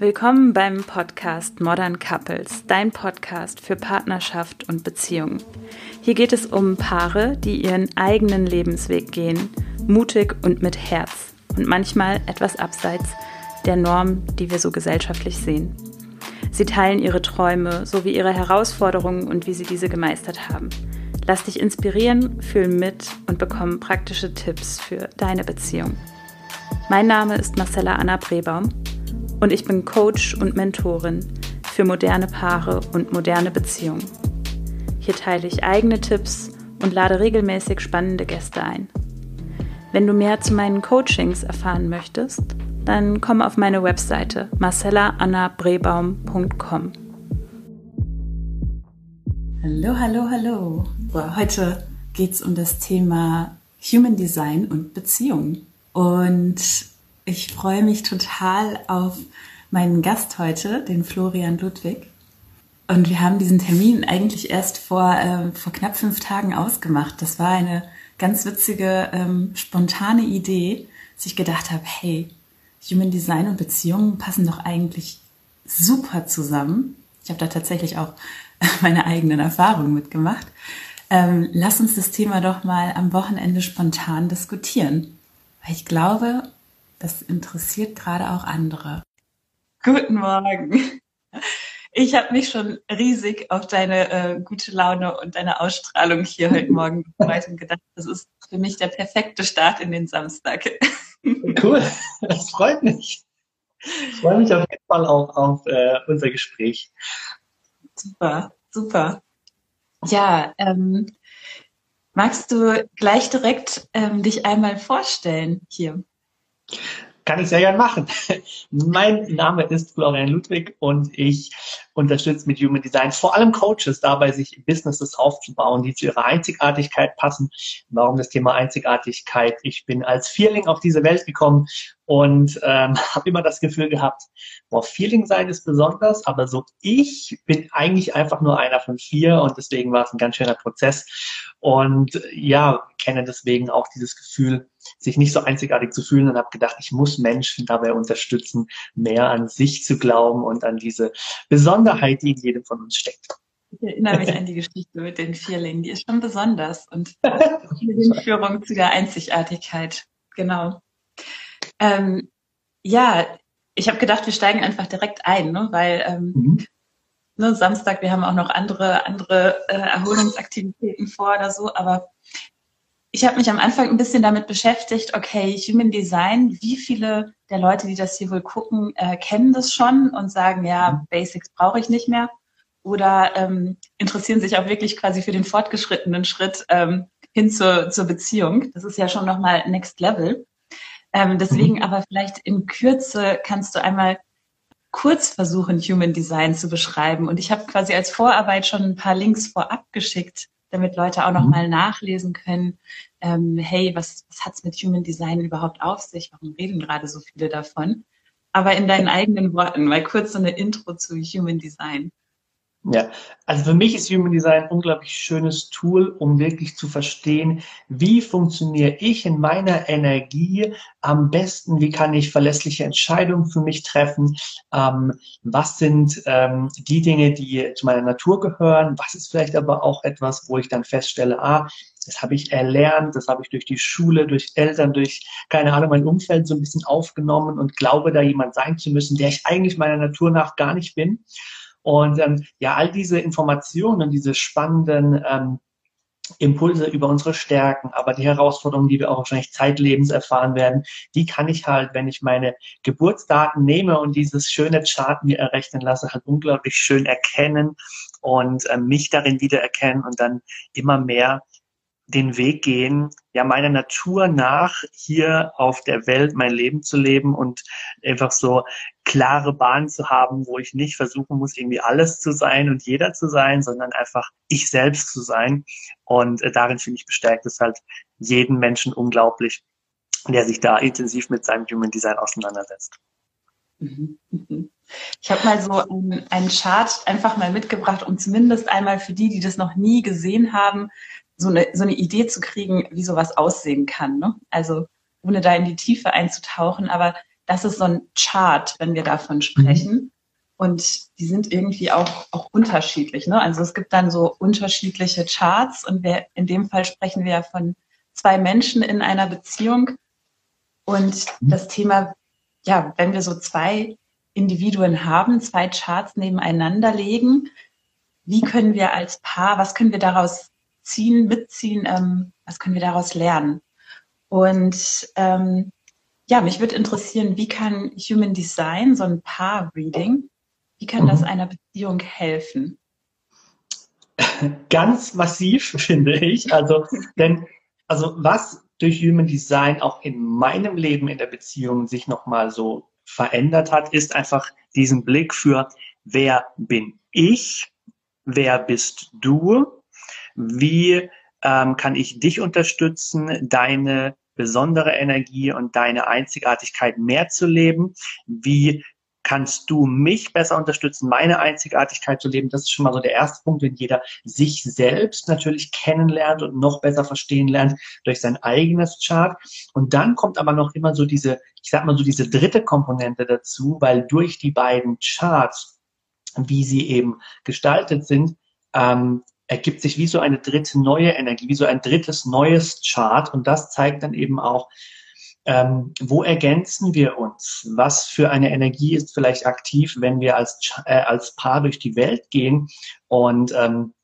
Willkommen beim Podcast Modern Couples, dein Podcast für Partnerschaft und Beziehung. Hier geht es um Paare, die ihren eigenen Lebensweg gehen, mutig und mit Herz und manchmal etwas abseits der Norm, die wir so gesellschaftlich sehen. Sie teilen ihre Träume sowie ihre Herausforderungen und wie sie diese gemeistert haben. Lass dich inspirieren, fühl mit und bekomme praktische Tipps für deine Beziehung. Mein Name ist Marcella Anna Brebaum und ich bin Coach und Mentorin für moderne Paare und moderne Beziehungen. Hier teile ich eigene Tipps und lade regelmäßig spannende Gäste ein. Wenn du mehr zu meinen Coachings erfahren möchtest, dann komm auf meine Webseite marcellaannabrebaum.com. Hallo, hallo, hallo. Heute geht es um das Thema Human Design und Beziehungen. Und ich freue mich total auf meinen Gast heute, den Florian Ludwig. Und wir haben diesen Termin eigentlich erst vor, äh, vor knapp fünf Tagen ausgemacht. Das war eine ganz witzige, ähm, spontane Idee, dass ich gedacht habe, hey, Human Design und Beziehungen passen doch eigentlich super zusammen. Ich habe da tatsächlich auch meine eigenen Erfahrungen mitgemacht. Ähm, lass uns das Thema doch mal am Wochenende spontan diskutieren. Weil ich glaube, das interessiert gerade auch andere. Guten Morgen. Ich habe mich schon riesig auf deine äh, gute Laune und deine Ausstrahlung hier heute Morgen gefreut und gedacht, das ist für mich der perfekte Start in den Samstag. Cool, das freut mich. Ich freue mich auf jeden Fall auch auf äh, unser Gespräch. Super, super. Ja, ähm, magst du gleich direkt ähm, dich einmal vorstellen hier? Kann ich sehr gern machen. Mein Name ist Florian Ludwig und ich unterstütze mit Human Design vor allem Coaches dabei, sich Businesses aufzubauen, die zu ihrer Einzigartigkeit passen. Warum das Thema Einzigartigkeit? Ich bin als Vierling auf diese Welt gekommen und ähm, habe immer das Gefühl gehabt, boah, Feeling sein ist besonders, aber so ich bin eigentlich einfach nur einer von vier und deswegen war es ein ganz schöner Prozess und ja, kenne deswegen auch dieses Gefühl, sich nicht so einzigartig zu fühlen und habe gedacht, ich muss Menschen dabei unterstützen, mehr an sich zu glauben und an diese Besonderheit, die in jedem von uns steckt. Ich erinnere mich an die Geschichte mit den Vierlingen, die ist schon besonders und die Führung zu der Einzigartigkeit. Genau. Ähm, ja, ich habe gedacht, wir steigen einfach direkt ein, ne? weil ähm, mhm. ne, Samstag, wir haben auch noch andere, andere äh, Erholungsaktivitäten vor oder so, aber ich habe mich am Anfang ein bisschen damit beschäftigt, okay, Human Design, wie viele der Leute, die das hier wohl gucken, äh, kennen das schon und sagen, ja, mhm. Basics brauche ich nicht mehr oder ähm, interessieren sich auch wirklich quasi für den fortgeschrittenen Schritt ähm, hin zur, zur Beziehung. Das ist ja schon nochmal Next Level. Ähm, deswegen mhm. aber vielleicht in Kürze kannst du einmal kurz versuchen, Human Design zu beschreiben. Und ich habe quasi als Vorarbeit schon ein paar Links vorab geschickt, damit Leute auch nochmal mhm. nachlesen können, ähm, hey, was, was hat's mit Human Design überhaupt auf sich? Warum reden gerade so viele davon? Aber in deinen eigenen Worten, mal kurz so eine Intro zu Human Design. Ja, also für mich ist Human Design ein unglaublich schönes Tool, um wirklich zu verstehen, wie funktioniere ich in meiner Energie am besten, wie kann ich verlässliche Entscheidungen für mich treffen, ähm, was sind ähm, die Dinge, die zu meiner Natur gehören, was ist vielleicht aber auch etwas, wo ich dann feststelle, ah, das habe ich erlernt, das habe ich durch die Schule, durch Eltern, durch, keine Ahnung, mein Umfeld so ein bisschen aufgenommen und glaube da jemand sein zu müssen, der ich eigentlich meiner Natur nach gar nicht bin. Und ähm, ja, all diese Informationen, diese spannenden ähm, Impulse über unsere Stärken, aber die Herausforderungen, die wir auch wahrscheinlich zeitlebens erfahren werden, die kann ich halt, wenn ich meine Geburtsdaten nehme und dieses schöne Chart mir errechnen lasse, halt unglaublich schön erkennen und äh, mich darin wiedererkennen und dann immer mehr den Weg gehen, ja, meiner Natur nach hier auf der Welt mein Leben zu leben und einfach so klare Bahnen zu haben, wo ich nicht versuchen muss, irgendwie alles zu sein und jeder zu sein, sondern einfach ich selbst zu sein. Und äh, darin finde ich bestärkt es halt jeden Menschen unglaublich, der sich da intensiv mit seinem Human Design auseinandersetzt. Mhm. Ich habe mal so einen Chart einfach mal mitgebracht, um zumindest einmal für die, die das noch nie gesehen haben, so eine, so eine Idee zu kriegen, wie sowas aussehen kann. Ne? Also ohne da in die Tiefe einzutauchen, aber das ist so ein Chart, wenn wir davon sprechen. Mhm. Und die sind irgendwie auch, auch unterschiedlich. Ne? Also es gibt dann so unterschiedliche Charts und wir, in dem Fall sprechen wir ja von zwei Menschen in einer Beziehung. Und mhm. das Thema, ja, wenn wir so zwei Individuen haben, zwei Charts nebeneinander legen, wie können wir als Paar, was können wir daraus ziehen, mitziehen, ähm, was können wir daraus lernen? Und ähm, ja, mich würde interessieren, wie kann Human Design, so ein Paar-Reading, wie kann mhm. das einer Beziehung helfen? Ganz massiv, finde ich. Also, denn, also was durch Human Design auch in meinem Leben in der Beziehung sich nochmal so verändert hat, ist einfach diesen Blick für, wer bin ich? Wer bist du? Wie ähm, kann ich dich unterstützen, deine besondere Energie und deine Einzigartigkeit mehr zu leben? Wie kannst du mich besser unterstützen, meine Einzigartigkeit zu leben? Das ist schon mal so der erste Punkt, wenn jeder sich selbst natürlich kennenlernt und noch besser verstehen lernt durch sein eigenes Chart. Und dann kommt aber noch immer so diese, ich sag mal so diese dritte Komponente dazu, weil durch die beiden Charts, wie sie eben gestaltet sind, ähm, ergibt sich wie so eine dritte neue Energie, wie so ein drittes neues Chart. Und das zeigt dann eben auch, ähm, wo ergänzen wir uns? Was für eine Energie ist vielleicht aktiv, wenn wir als, äh, als Paar durch die Welt gehen? Und ähm,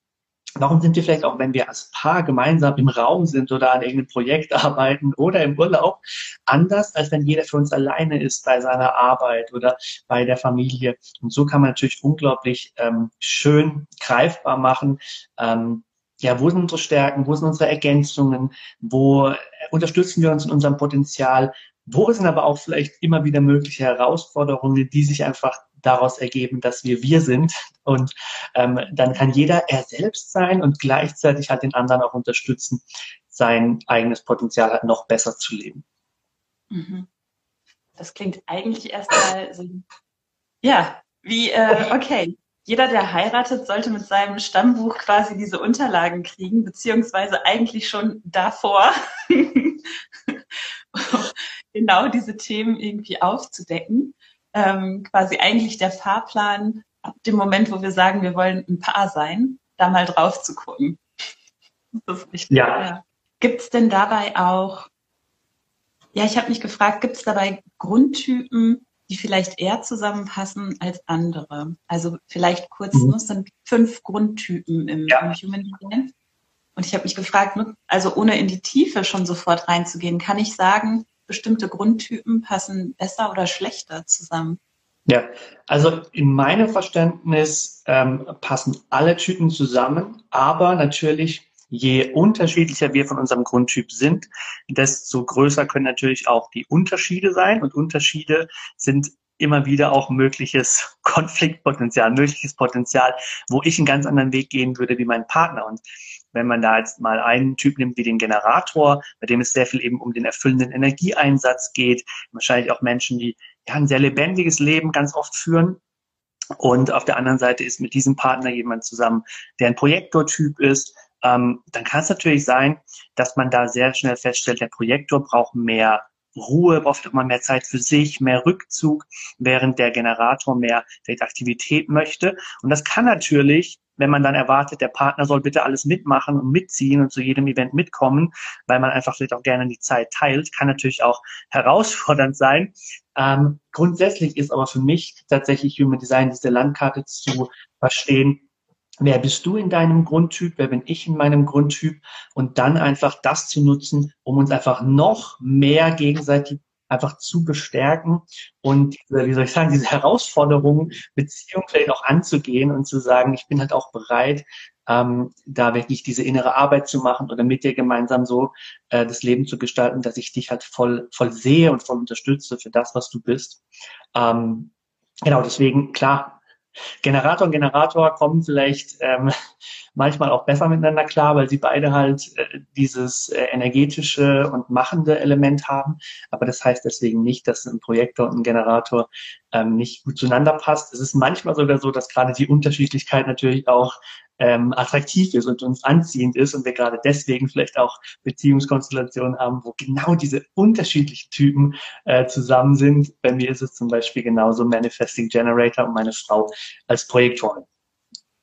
warum sind wir vielleicht auch, wenn wir als Paar gemeinsam im Raum sind oder an irgendeinem Projekt arbeiten oder im Urlaub, anders, als wenn jeder für uns alleine ist bei seiner Arbeit oder bei der Familie? Und so kann man natürlich unglaublich ähm, schön greifbar machen, ähm, ja, wo sind unsere Stärken, wo sind unsere Ergänzungen, wo unterstützen wir uns in unserem Potenzial, wo sind aber auch vielleicht immer wieder mögliche Herausforderungen, die sich einfach daraus ergeben, dass wir wir sind. Und ähm, dann kann jeder er selbst sein und gleichzeitig halt den anderen auch unterstützen, sein eigenes Potenzial halt noch besser zu leben. Mhm. Das klingt eigentlich erstmal so, ja, wie, äh, okay, jeder, der heiratet, sollte mit seinem Stammbuch quasi diese Unterlagen kriegen, beziehungsweise eigentlich schon davor genau diese Themen irgendwie aufzudecken. Ähm, quasi eigentlich der Fahrplan ab dem Moment, wo wir sagen, wir wollen ein Paar sein, da mal drauf zu gucken. Das ist wichtig. Ja. ja. Gibt es denn dabei auch, ja, ich habe mich gefragt, gibt es dabei Grundtypen, die vielleicht eher zusammenpassen als andere. Also vielleicht kurz, mhm. es sind fünf Grundtypen im, ja. im Human Design. Und ich habe mich gefragt, ne, also ohne in die Tiefe schon sofort reinzugehen, kann ich sagen, bestimmte Grundtypen passen besser oder schlechter zusammen? Ja, also in meinem Verständnis ähm, passen alle Typen zusammen, aber natürlich je unterschiedlicher wir von unserem Grundtyp sind, desto größer können natürlich auch die Unterschiede sein. Und Unterschiede sind immer wieder auch mögliches Konfliktpotenzial, mögliches Potenzial, wo ich einen ganz anderen Weg gehen würde wie mein Partner. Und wenn man da jetzt mal einen Typ nimmt wie den Generator, bei dem es sehr viel eben um den erfüllenden Energieeinsatz geht, wahrscheinlich auch Menschen, die ja ein sehr lebendiges Leben ganz oft führen. Und auf der anderen Seite ist mit diesem Partner jemand zusammen, der ein Projektortyp ist, ähm, dann kann es natürlich sein, dass man da sehr schnell feststellt, der Projektor braucht mehr Ruhe, braucht immer mehr Zeit für sich, mehr Rückzug, während der Generator mehr Aktivität möchte. Und das kann natürlich, wenn man dann erwartet, der Partner soll bitte alles mitmachen und mitziehen und zu jedem Event mitkommen, weil man einfach vielleicht auch gerne die Zeit teilt, kann natürlich auch herausfordernd sein. Ähm, grundsätzlich ist aber für mich tatsächlich Human Design diese Landkarte zu verstehen, wer bist du in deinem Grundtyp, wer bin ich in meinem Grundtyp? Und dann einfach das zu nutzen, um uns einfach noch mehr gegenseitig einfach zu bestärken und wie soll ich sagen, diese Herausforderungen, Beziehung vielleicht auch anzugehen und zu sagen, ich bin halt auch bereit, ähm, da wirklich diese innere Arbeit zu machen oder mit dir gemeinsam so äh, das Leben zu gestalten, dass ich dich halt voll, voll sehe und voll unterstütze für das, was du bist. Ähm, genau, deswegen, klar, Generator und Generator kommen vielleicht ähm, manchmal auch besser miteinander klar, weil sie beide halt äh, dieses äh, energetische und machende Element haben. Aber das heißt deswegen nicht, dass ein Projektor und ein Generator ähm, nicht gut zueinander passt. Es ist manchmal sogar so, dass gerade die Unterschiedlichkeit natürlich auch ähm, attraktiv ist und uns anziehend ist und wir gerade deswegen vielleicht auch Beziehungskonstellationen haben, wo genau diese unterschiedlichen Typen äh, zusammen sind. Bei mir ist es zum Beispiel genauso Manifesting Generator und meine Frau als Projektorin.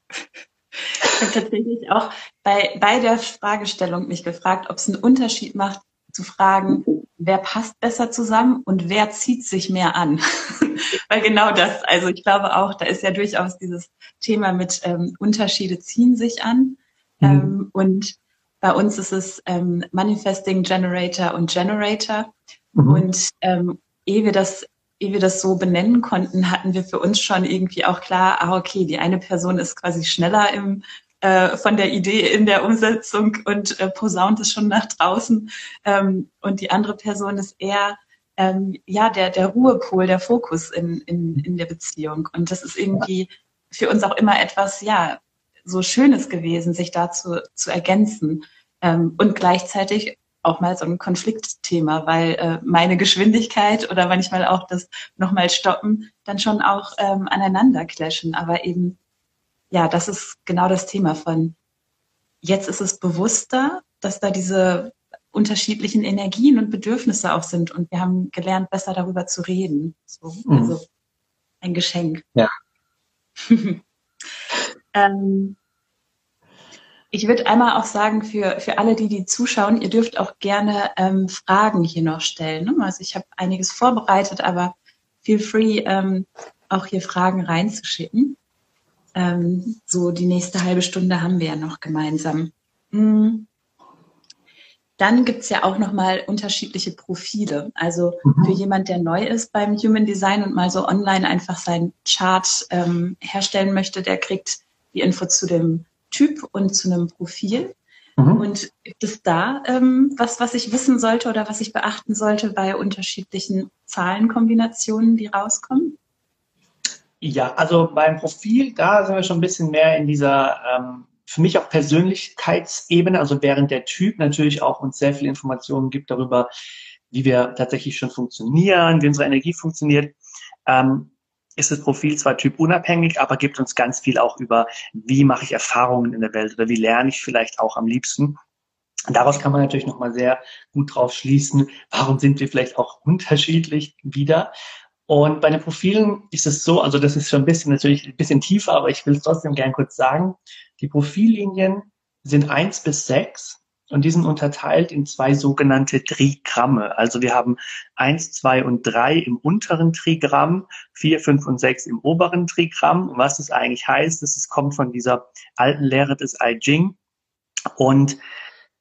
Ich habe tatsächlich auch bei, bei der Fragestellung mich gefragt, ob es einen Unterschied macht, zu fragen, wer passt besser zusammen und wer zieht sich mehr an. Weil genau das, also ich glaube auch, da ist ja durchaus dieses Thema mit ähm, Unterschiede ziehen sich an. Mhm. Ähm, und bei uns ist es ähm, Manifesting Generator und Generator. Mhm. Und ähm, ehe wir das ehe wir das so benennen konnten, hatten wir für uns schon irgendwie auch klar, ah, okay, die eine Person ist quasi schneller im äh, von der Idee in der Umsetzung und äh, posaunt es schon nach draußen. Ähm, und die andere Person ist eher ähm, ja der, der Ruhepol, der Fokus in, in, in der Beziehung. Und das ist irgendwie für uns auch immer etwas, ja, so Schönes gewesen, sich dazu zu ergänzen. Ähm, und gleichzeitig auch mal so ein Konfliktthema, weil äh, meine Geschwindigkeit oder manchmal auch das nochmal stoppen dann schon auch ähm, aneinander clashen, aber eben ja, das ist genau das Thema von jetzt ist es bewusster, dass da diese unterschiedlichen Energien und Bedürfnisse auch sind und wir haben gelernt, besser darüber zu reden. So, mhm. Also ein Geschenk. Ja. ähm, ich würde einmal auch sagen, für, für alle, die die zuschauen, ihr dürft auch gerne ähm, Fragen hier noch stellen. Ne? Also ich habe einiges vorbereitet, aber feel free, ähm, auch hier Fragen reinzuschicken. Ähm, so die nächste halbe Stunde haben wir ja noch gemeinsam. Mhm. Dann gibt's ja auch nochmal unterschiedliche Profile. Also mhm. für jemand, der neu ist beim Human Design und mal so online einfach seinen Chart ähm, herstellen möchte, der kriegt die Info zu dem Typ und zu einem Profil. Mhm. Und gibt es da ähm, was, was ich wissen sollte oder was ich beachten sollte bei unterschiedlichen Zahlenkombinationen, die rauskommen? Ja, also beim Profil, da sind wir schon ein bisschen mehr in dieser ähm, für mich auch Persönlichkeitsebene, also während der Typ natürlich auch uns sehr viele Informationen gibt darüber, wie wir tatsächlich schon funktionieren, wie unsere Energie funktioniert, ähm, ist das Profil zwar typunabhängig, aber gibt uns ganz viel auch über, wie mache ich Erfahrungen in der Welt oder wie lerne ich vielleicht auch am liebsten. Daraus kann man natürlich nochmal sehr gut drauf schließen, warum sind wir vielleicht auch unterschiedlich wieder. Und bei den Profilen ist es so, also das ist schon ein bisschen natürlich ein bisschen tiefer, aber ich will es trotzdem gern kurz sagen. Die Profillinien sind eins bis sechs und die sind unterteilt in zwei sogenannte Trigramme. Also wir haben eins, zwei und drei im unteren Trigramm, vier, fünf und sechs im oberen Trigramm. Und was das eigentlich heißt, es kommt von dieser alten Lehre des I Ching. Und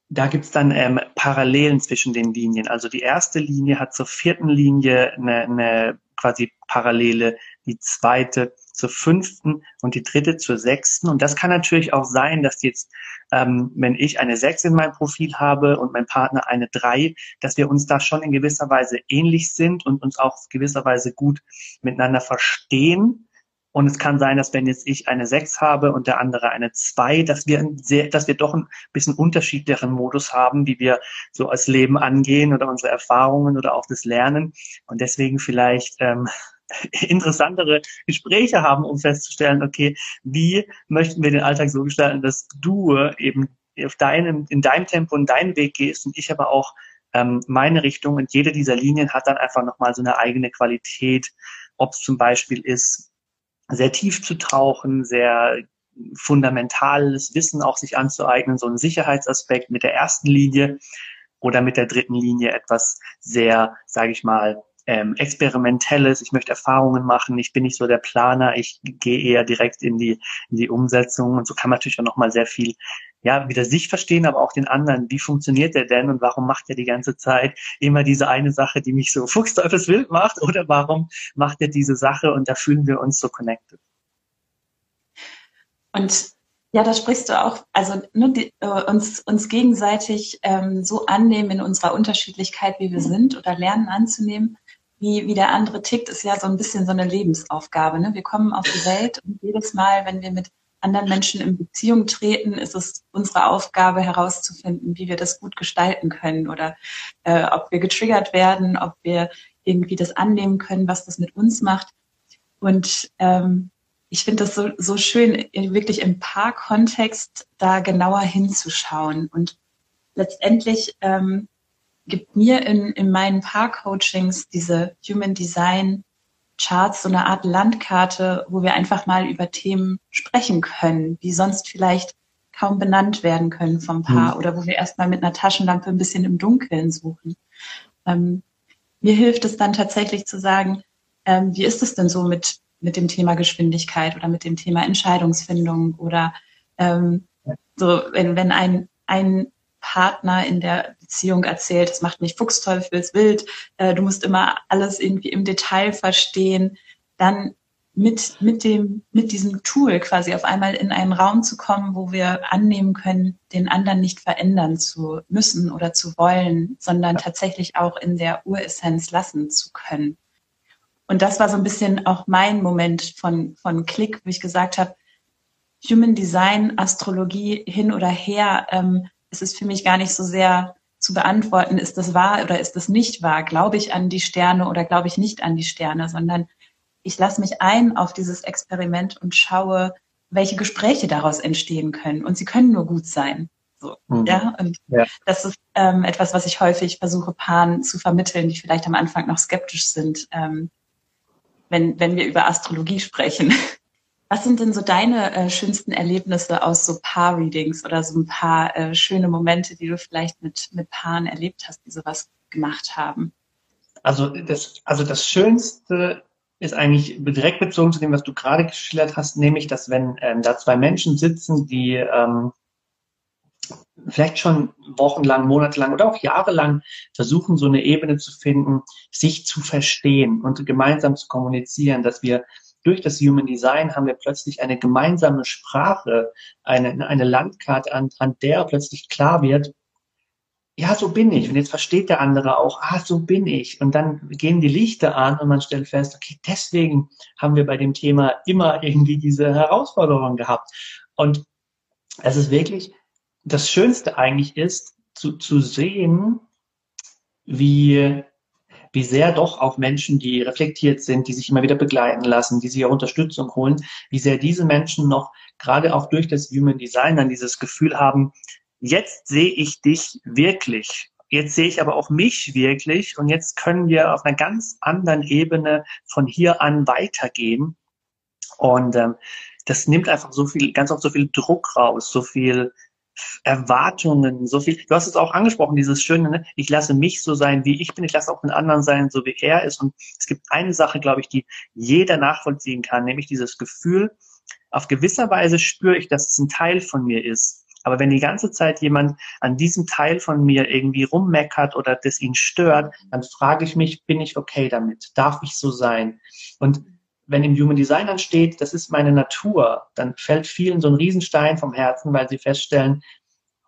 da gibt's dann ähm, Parallelen zwischen den Linien. Also die erste Linie hat zur vierten Linie eine, eine quasi Parallele, die zweite zur fünften und die dritte zur sechsten. Und das kann natürlich auch sein, dass jetzt, ähm, wenn ich eine sechs in meinem Profil habe und mein Partner eine drei, dass wir uns da schon in gewisser Weise ähnlich sind und uns auch gewisser Weise gut miteinander verstehen. Und es kann sein, dass wenn jetzt ich eine 6 habe und der andere eine 2, dass wir sehr, dass wir doch ein bisschen unterschiedlicheren Modus haben, wie wir so als Leben angehen oder unsere Erfahrungen oder auch das Lernen. Und deswegen vielleicht ähm, interessantere Gespräche haben, um festzustellen, okay, wie möchten wir den Alltag so gestalten, dass du eben auf deinem, in deinem Tempo und deinen Weg gehst und ich aber auch ähm, meine Richtung und jede dieser Linien hat dann einfach nochmal so eine eigene Qualität, ob es zum Beispiel ist, sehr tief zu tauchen, sehr fundamentales Wissen auch sich anzueignen, so ein Sicherheitsaspekt mit der ersten Linie oder mit der dritten Linie etwas sehr, sage ich mal, ähm, experimentelles. Ich möchte Erfahrungen machen. Ich bin nicht so der Planer. Ich gehe eher direkt in die in die Umsetzung und so kann man natürlich auch noch mal sehr viel ja, wieder sich verstehen, aber auch den anderen. Wie funktioniert der denn und warum macht er die ganze Zeit immer diese eine Sache, die mich so fuchsteufelswild macht oder warum macht er diese Sache und da fühlen wir uns so connected. Und ja, da sprichst du auch, also ne, die, äh, uns, uns gegenseitig ähm, so annehmen in unserer Unterschiedlichkeit, wie wir sind oder lernen anzunehmen, wie, wie der andere tickt, ist ja so ein bisschen so eine Lebensaufgabe. Ne? Wir kommen auf die Welt und jedes Mal, wenn wir mit anderen Menschen in Beziehung treten, ist es unsere Aufgabe herauszufinden, wie wir das gut gestalten können oder äh, ob wir getriggert werden, ob wir irgendwie das annehmen können, was das mit uns macht. Und ähm, ich finde das so, so schön, wirklich im Paarkontext da genauer hinzuschauen. Und letztendlich ähm, gibt mir in, in meinen Paar-Coachings diese Human Design Charts so eine Art Landkarte, wo wir einfach mal über Themen sprechen können, die sonst vielleicht kaum benannt werden können vom Paar mhm. oder wo wir erstmal mit einer Taschenlampe ein bisschen im Dunkeln suchen. Ähm, mir hilft es dann tatsächlich zu sagen, ähm, wie ist es denn so mit mit dem Thema Geschwindigkeit oder mit dem Thema Entscheidungsfindung oder ähm, so, wenn, wenn ein, ein Partner in der Beziehung erzählt, es macht mich fuchsteufelswild, äh, du musst immer alles irgendwie im Detail verstehen, dann mit, mit dem, mit diesem Tool quasi auf einmal in einen Raum zu kommen, wo wir annehmen können, den anderen nicht verändern zu müssen oder zu wollen, sondern tatsächlich auch in der Uressenz lassen zu können. Und das war so ein bisschen auch mein Moment von, von Klick, wo ich gesagt habe, Human Design, Astrologie hin oder her, ähm, es ist für mich gar nicht so sehr zu beantworten, ist das wahr oder ist das nicht wahr? Glaube ich an die Sterne oder glaube ich nicht an die Sterne, sondern ich lasse mich ein auf dieses Experiment und schaue, welche Gespräche daraus entstehen können. Und sie können nur gut sein. So, mhm. ja, und ja. das ist ähm, etwas, was ich häufig versuche, Paaren zu vermitteln, die vielleicht am Anfang noch skeptisch sind. Ähm, wenn, wenn wir über Astrologie sprechen. Was sind denn so deine äh, schönsten Erlebnisse aus so Paar-Readings oder so ein paar äh, schöne Momente, die du vielleicht mit, mit Paaren erlebt hast, die sowas gemacht haben? Also das, also das Schönste ist eigentlich direkt bezogen zu dem, was du gerade geschildert hast, nämlich, dass wenn ähm, da zwei Menschen sitzen, die ähm, vielleicht schon wochenlang, monatelang oder auch jahrelang versuchen, so eine Ebene zu finden, sich zu verstehen und gemeinsam zu kommunizieren, dass wir durch das Human Design haben wir plötzlich eine gemeinsame Sprache, eine, eine Landkarte, anhand der plötzlich klar wird, ja, so bin ich. Und jetzt versteht der andere auch, ah, so bin ich. Und dann gehen die Lichter an und man stellt fest, okay, deswegen haben wir bei dem Thema immer irgendwie diese Herausforderung gehabt. Und es ist wirklich das Schönste eigentlich ist, zu, zu sehen, wie, wie sehr doch auch Menschen, die reflektiert sind, die sich immer wieder begleiten lassen, die sich auch Unterstützung holen, wie sehr diese Menschen noch gerade auch durch das Human Design dann dieses Gefühl haben, jetzt sehe ich dich wirklich. Jetzt sehe ich aber auch mich wirklich und jetzt können wir auf einer ganz anderen Ebene von hier an weitergehen. Und ähm, das nimmt einfach so viel, ganz oft so viel Druck raus, so viel Erwartungen, so viel. Du hast es auch angesprochen, dieses Schöne, ne? ich lasse mich so sein, wie ich bin, ich lasse auch den anderen sein, so wie er ist. Und es gibt eine Sache, glaube ich, die jeder nachvollziehen kann, nämlich dieses Gefühl, auf gewisser Weise spüre ich, dass es ein Teil von mir ist. Aber wenn die ganze Zeit jemand an diesem Teil von mir irgendwie rummeckert oder das ihn stört, dann frage ich mich, bin ich okay damit? Darf ich so sein? Und wenn im Human Design dann steht, das ist meine Natur, dann fällt vielen so ein Riesenstein vom Herzen, weil sie feststellen,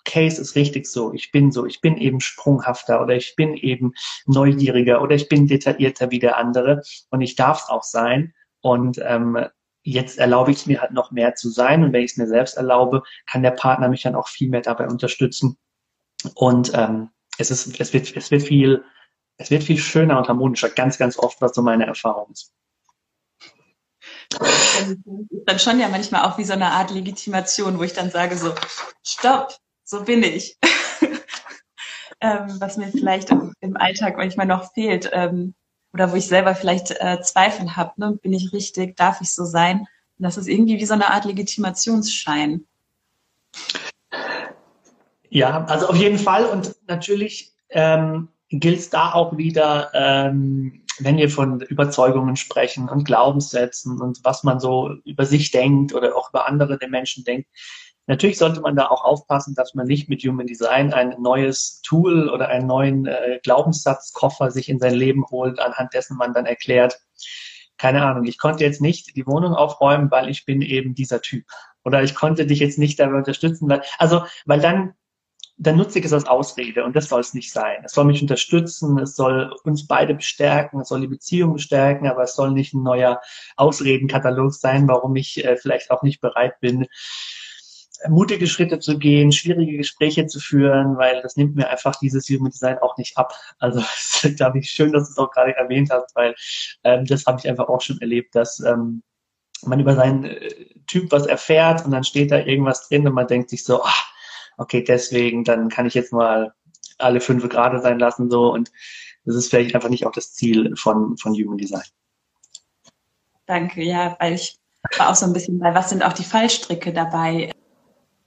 okay, es ist richtig so, ich bin so, ich bin eben sprunghafter oder ich bin eben neugieriger oder ich bin detaillierter wie der andere und ich darf es auch sein. Und ähm, jetzt erlaube ich es mir halt noch mehr zu sein und wenn ich es mir selbst erlaube, kann der Partner mich dann auch viel mehr dabei unterstützen. Und ähm, es ist, es wird, es wird viel, es wird viel schöner und harmonischer, ganz, ganz oft, was so meine Erfahrung ist dann schon ja manchmal auch wie so eine Art Legitimation, wo ich dann sage so, stopp, so bin ich. ähm, was mir vielleicht im Alltag manchmal noch fehlt ähm, oder wo ich selber vielleicht äh, Zweifel habe, ne? bin ich richtig, darf ich so sein? Und das ist irgendwie wie so eine Art Legitimationsschein. Ja, also auf jeden Fall und natürlich ähm, gilt es da auch wieder, ähm, wenn wir von Überzeugungen sprechen und Glaubenssätzen und was man so über sich denkt oder auch über andere den Menschen denkt, natürlich sollte man da auch aufpassen, dass man nicht mit Human Design ein neues Tool oder einen neuen äh, Glaubenssatzkoffer sich in sein Leben holt, anhand dessen man dann erklärt, keine Ahnung, ich konnte jetzt nicht die Wohnung aufräumen, weil ich bin eben dieser Typ. Oder ich konnte dich jetzt nicht dabei unterstützen, weil, also, weil dann dann nutze ich es als Ausrede und das soll es nicht sein. Es soll mich unterstützen, es soll uns beide bestärken, es soll die Beziehung bestärken, aber es soll nicht ein neuer Ausredenkatalog sein, warum ich äh, vielleicht auch nicht bereit bin, mutige Schritte zu gehen, schwierige Gespräche zu führen, weil das nimmt mir einfach dieses Human Design auch nicht ab. Also glaube ich schön, dass du es auch gerade erwähnt hast, weil ähm, das habe ich einfach auch schon erlebt, dass ähm, man über seinen äh, Typ was erfährt und dann steht da irgendwas drin und man denkt sich so, ach, okay, deswegen, dann kann ich jetzt mal alle fünf gerade sein lassen so und das ist vielleicht einfach nicht auch das Ziel von, von Human Design. Danke, ja, weil ich war auch so ein bisschen bei, was sind auch die Fallstricke dabei?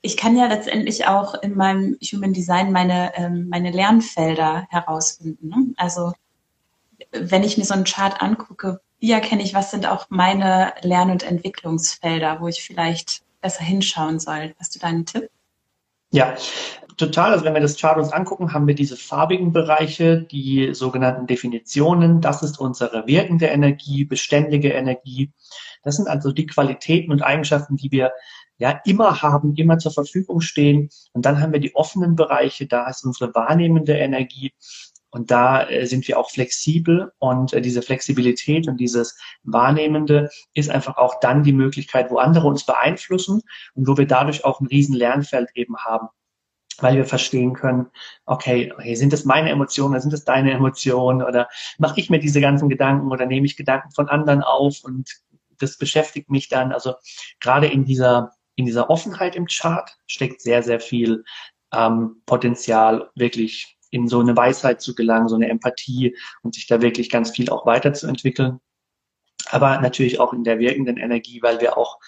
Ich kann ja letztendlich auch in meinem Human Design meine, ähm, meine Lernfelder herausfinden. Ne? Also wenn ich mir so einen Chart angucke, wie erkenne ich, was sind auch meine Lern- und Entwicklungsfelder, wo ich vielleicht besser hinschauen soll? Hast du da einen Tipp? Ja, total. Also wenn wir das Chart uns angucken, haben wir diese farbigen Bereiche, die sogenannten Definitionen. Das ist unsere wirkende Energie, beständige Energie. Das sind also die Qualitäten und Eigenschaften, die wir ja immer haben, immer zur Verfügung stehen. Und dann haben wir die offenen Bereiche. Da ist unsere wahrnehmende Energie. Und da äh, sind wir auch flexibel und äh, diese Flexibilität und dieses Wahrnehmende ist einfach auch dann die Möglichkeit, wo andere uns beeinflussen und wo wir dadurch auch ein riesen Lernfeld eben haben weil wir verstehen können, okay, okay, sind das meine Emotionen oder sind das deine Emotionen oder mache ich mir diese ganzen Gedanken oder nehme ich Gedanken von anderen auf und das beschäftigt mich dann. Also gerade in dieser in dieser Offenheit im Chart steckt sehr sehr viel ähm, Potenzial, wirklich in so eine Weisheit zu gelangen, so eine Empathie und sich da wirklich ganz viel auch weiterzuentwickeln. Aber natürlich auch in der wirkenden Energie, weil wir auch,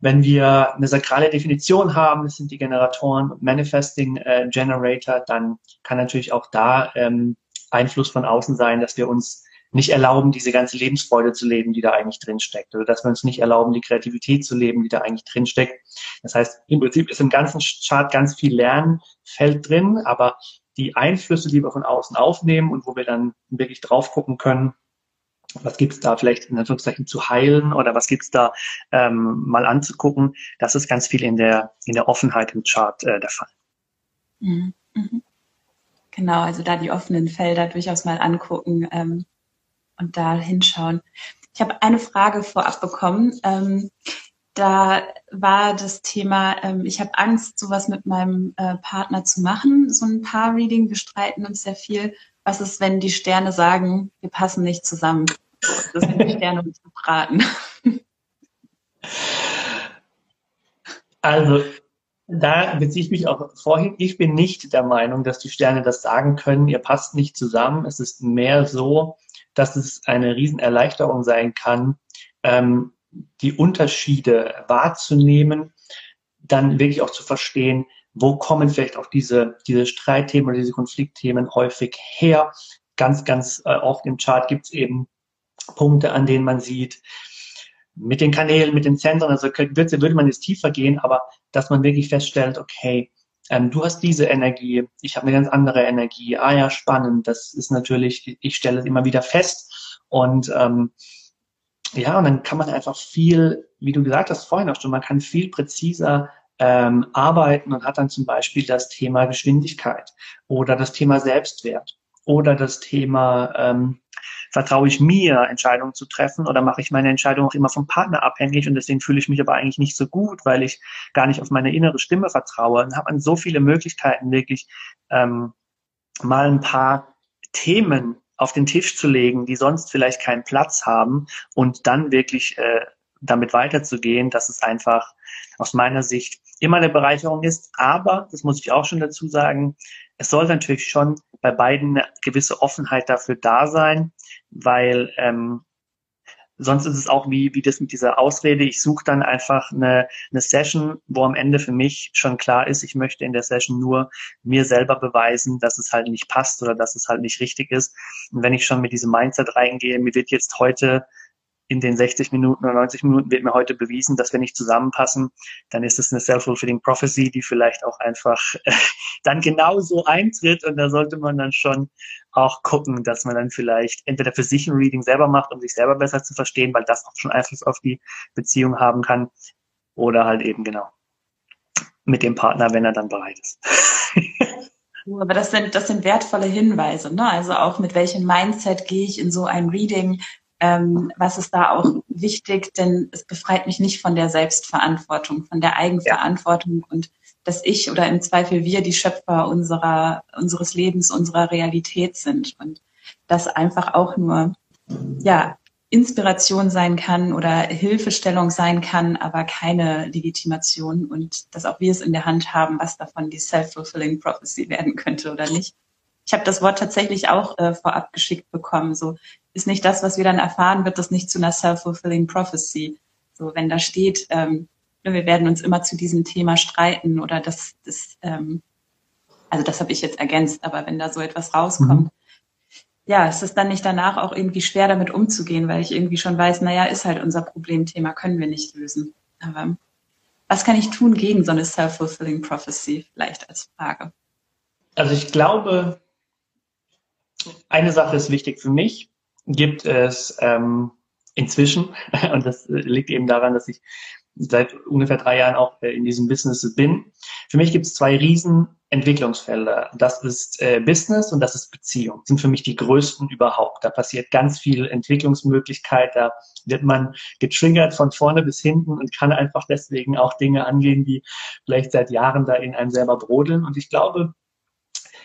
wenn wir eine sakrale Definition haben, das sind die Generatoren Manifesting äh, Generator, dann kann natürlich auch da ähm, Einfluss von außen sein, dass wir uns nicht erlauben, diese ganze Lebensfreude zu leben, die da eigentlich drinsteckt, oder dass wir uns nicht erlauben, die Kreativität zu leben, die da eigentlich drinsteckt. Das heißt, im Prinzip ist im ganzen Chart ganz viel Lernfeld drin, aber die Einflüsse, die wir von außen aufnehmen und wo wir dann wirklich drauf gucken können, was gibt es da vielleicht in Anführungszeichen zu heilen oder was gibt es da ähm, mal anzugucken, das ist ganz viel in der, in der Offenheit im Chart äh, der Fall. Mhm. mhm. Genau, also da die offenen Felder durchaus mal angucken ähm, und da hinschauen. Ich habe eine Frage vorab bekommen. Ähm, da war das Thema, ähm, ich habe Angst, sowas mit meinem äh, Partner zu machen, so ein Paar-Reading. Wir streiten uns sehr viel. Was ist, wenn die Sterne sagen, wir passen nicht zusammen? Das sind die Sterne uns raten. Also, da beziehe ich mich auch vorhin. Ich bin nicht der Meinung, dass die Sterne das sagen können, ihr passt nicht zusammen. Es ist mehr so, dass es eine Riesenerleichterung sein kann, ähm, die Unterschiede wahrzunehmen, dann wirklich auch zu verstehen, wo kommen vielleicht auch diese, diese Streitthemen oder diese Konfliktthemen häufig her. Ganz, ganz äh, oft im Chart gibt es eben Punkte, an denen man sieht, mit den Kanälen, mit den Zentren, also würde, würde man jetzt tiefer gehen, aber dass man wirklich feststellt, okay, ähm, du hast diese Energie, ich habe eine ganz andere Energie. Ah ja, spannend. Das ist natürlich, ich stelle es immer wieder fest und ähm, ja, und dann kann man einfach viel, wie du gesagt hast vorhin auch schon, man kann viel präziser ähm, arbeiten und hat dann zum Beispiel das Thema Geschwindigkeit oder das Thema Selbstwert oder das Thema ähm, vertraue ich mir, Entscheidungen zu treffen oder mache ich meine Entscheidung auch immer vom Partner abhängig und deswegen fühle ich mich aber eigentlich nicht so gut, weil ich gar nicht auf meine innere Stimme vertraue. Dann hat man so viele Möglichkeiten, wirklich ähm, mal ein paar Themen auf den Tisch zu legen, die sonst vielleicht keinen Platz haben und dann wirklich äh, damit weiterzugehen, dass es einfach aus meiner Sicht immer eine Bereicherung ist. Aber, das muss ich auch schon dazu sagen, es soll natürlich schon bei beiden eine gewisse Offenheit dafür da sein, weil ähm, sonst ist es auch wie, wie das mit dieser Ausrede. Ich suche dann einfach eine, eine Session, wo am Ende für mich schon klar ist, ich möchte in der Session nur mir selber beweisen, dass es halt nicht passt oder dass es halt nicht richtig ist. Und wenn ich schon mit diesem Mindset reingehe, mir wird jetzt heute in den 60 Minuten oder 90 Minuten wird mir heute bewiesen, dass wir nicht zusammenpassen, dann ist es eine self-fulfilling prophecy, die vielleicht auch einfach dann genauso eintritt und da sollte man dann schon auch gucken, dass man dann vielleicht entweder für sich ein Reading selber macht, um sich selber besser zu verstehen, weil das auch schon Einfluss auf die Beziehung haben kann oder halt eben genau mit dem Partner, wenn er dann bereit ist. Aber das sind, das sind wertvolle Hinweise, ne? Also auch mit welchem Mindset gehe ich in so ein Reading, ähm, was ist da auch wichtig, denn es befreit mich nicht von der Selbstverantwortung, von der Eigenverantwortung ja. und dass ich oder im Zweifel wir die Schöpfer unserer, unseres Lebens, unserer Realität sind und das einfach auch nur, ja, Inspiration sein kann oder Hilfestellung sein kann, aber keine Legitimation und dass auch wir es in der Hand haben, was davon die self-fulfilling prophecy werden könnte oder nicht. Ich habe das Wort tatsächlich auch äh, vorab geschickt bekommen. So ist nicht das, was wir dann erfahren, wird das nicht zu einer self-fulfilling prophecy. So wenn da steht, ähm, ne, wir werden uns immer zu diesem Thema streiten oder das, das ähm, also das habe ich jetzt ergänzt, aber wenn da so etwas rauskommt, mhm ja, es ist dann nicht danach auch irgendwie schwer damit umzugehen, weil ich irgendwie schon weiß, naja, ist halt unser Problemthema, können wir nicht lösen. Aber was kann ich tun gegen so eine self-fulfilling prophecy, vielleicht als Frage? Also ich glaube, eine Sache ist wichtig für mich. Gibt es ähm, inzwischen, und das liegt eben daran, dass ich seit ungefähr drei Jahren auch äh, in diesem Business bin. Für mich gibt es zwei riesen Entwicklungsfelder. Das ist äh, Business und das ist Beziehung. Das sind für mich die größten überhaupt. Da passiert ganz viel Entwicklungsmöglichkeit. Da wird man getriggert von vorne bis hinten und kann einfach deswegen auch Dinge angehen, die vielleicht seit Jahren da in einem selber brodeln. Und ich glaube,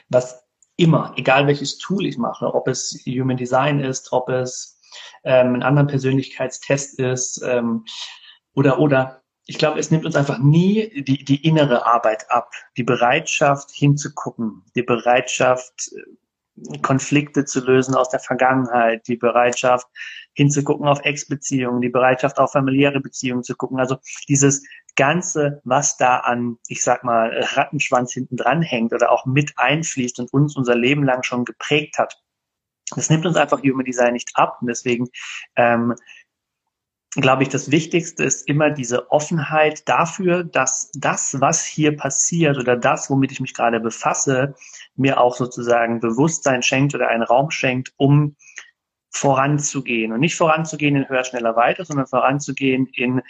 was immer, egal welches Tool ich mache, ob es Human Design ist, ob es ähm, ein anderer Persönlichkeitstest ist, ähm, oder, oder, ich glaube, es nimmt uns einfach nie die, die innere Arbeit ab, die Bereitschaft hinzugucken, die Bereitschaft, äh, Konflikte zu lösen aus der Vergangenheit, die Bereitschaft hinzugucken auf Ex-Beziehungen, die Bereitschaft auf familiäre Beziehungen zu gucken. Also dieses Ganze, was da an, ich sag mal, Rattenschwanz hinten dran hängt oder auch mit einfließt und uns unser Leben lang schon geprägt hat. Das nimmt uns einfach Human Design nicht ab. Und deswegen ähm, glaube ich, das Wichtigste ist immer diese Offenheit dafür, dass das, was hier passiert oder das, womit ich mich gerade befasse, mir auch sozusagen Bewusstsein schenkt oder einen Raum schenkt, um voranzugehen. Und nicht voranzugehen in höher, schneller, weiter, sondern voranzugehen in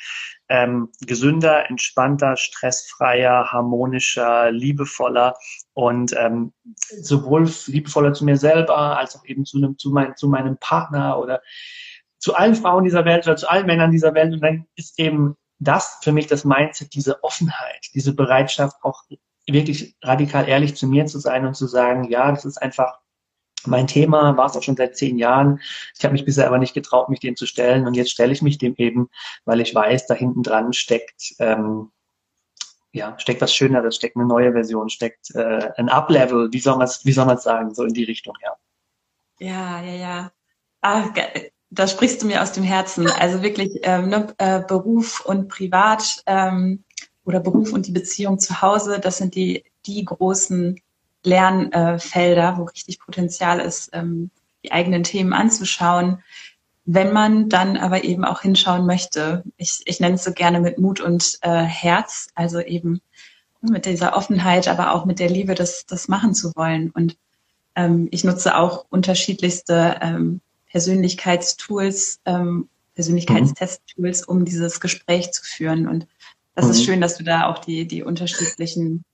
ähm, gesünder, entspannter, stressfreier, harmonischer, liebevoller und ähm, sowohl liebevoller zu mir selber als auch eben zu, einem, zu, mein, zu meinem Partner oder zu allen Frauen dieser Welt oder zu allen Männern dieser Welt. Und dann ist eben das für mich das Mindset, diese Offenheit, diese Bereitschaft, auch wirklich radikal ehrlich zu mir zu sein und zu sagen, ja, das ist einfach mein Thema, war es auch schon seit zehn Jahren. Ich habe mich bisher aber nicht getraut, mich dem zu stellen. Und jetzt stelle ich mich dem eben, weil ich weiß, da hinten dran steckt, ähm, ja, steckt was Schöneres, steckt eine neue Version, steckt äh, ein Up-Level, wie soll man es wie soll man sagen, so in die Richtung, ja. Ja, ja, ja. Ah, da sprichst du mir aus dem Herzen. Also wirklich ähm, ne, äh, Beruf und Privat ähm, oder Beruf und die Beziehung zu Hause, das sind die, die großen Lernfelder, äh, wo richtig Potenzial ist, ähm, die eigenen Themen anzuschauen. Wenn man dann aber eben auch hinschauen möchte, ich, ich nenne es so gerne mit Mut und äh, Herz, also eben mit dieser Offenheit, aber auch mit der Liebe, das, das machen zu wollen. Und ähm, ich nutze auch unterschiedlichste ähm, Persönlichkeitstools, ähm, Persönlichkeitstest-Tools, um dieses Gespräch zu führen. Und das mhm. ist schön, dass du da auch die, die unterschiedlichen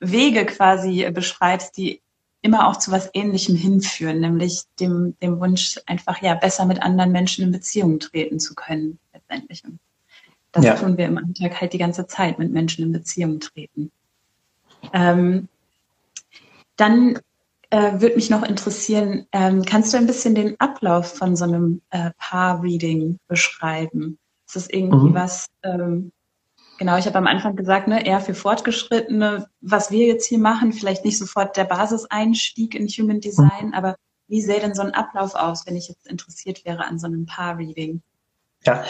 Wege quasi beschreibst, die immer auch zu was Ähnlichem hinführen, nämlich dem, dem Wunsch, einfach ja besser mit anderen Menschen in Beziehung treten zu können, letztendlich. Und das ja. tun wir im Alltag halt die ganze Zeit, mit Menschen in Beziehung treten. Ähm, dann äh, würde mich noch interessieren, ähm, kannst du ein bisschen den Ablauf von so einem äh, Paar-Reading beschreiben? Ist das irgendwie mhm. was, ähm, genau, ich habe am Anfang gesagt, ne, eher für Fortgeschrittene, was wir jetzt hier machen, vielleicht nicht sofort der Basiseinstieg in Human Design, mhm. aber wie sähe denn so ein Ablauf aus, wenn ich jetzt interessiert wäre an so einem Paar-Reading? Ja,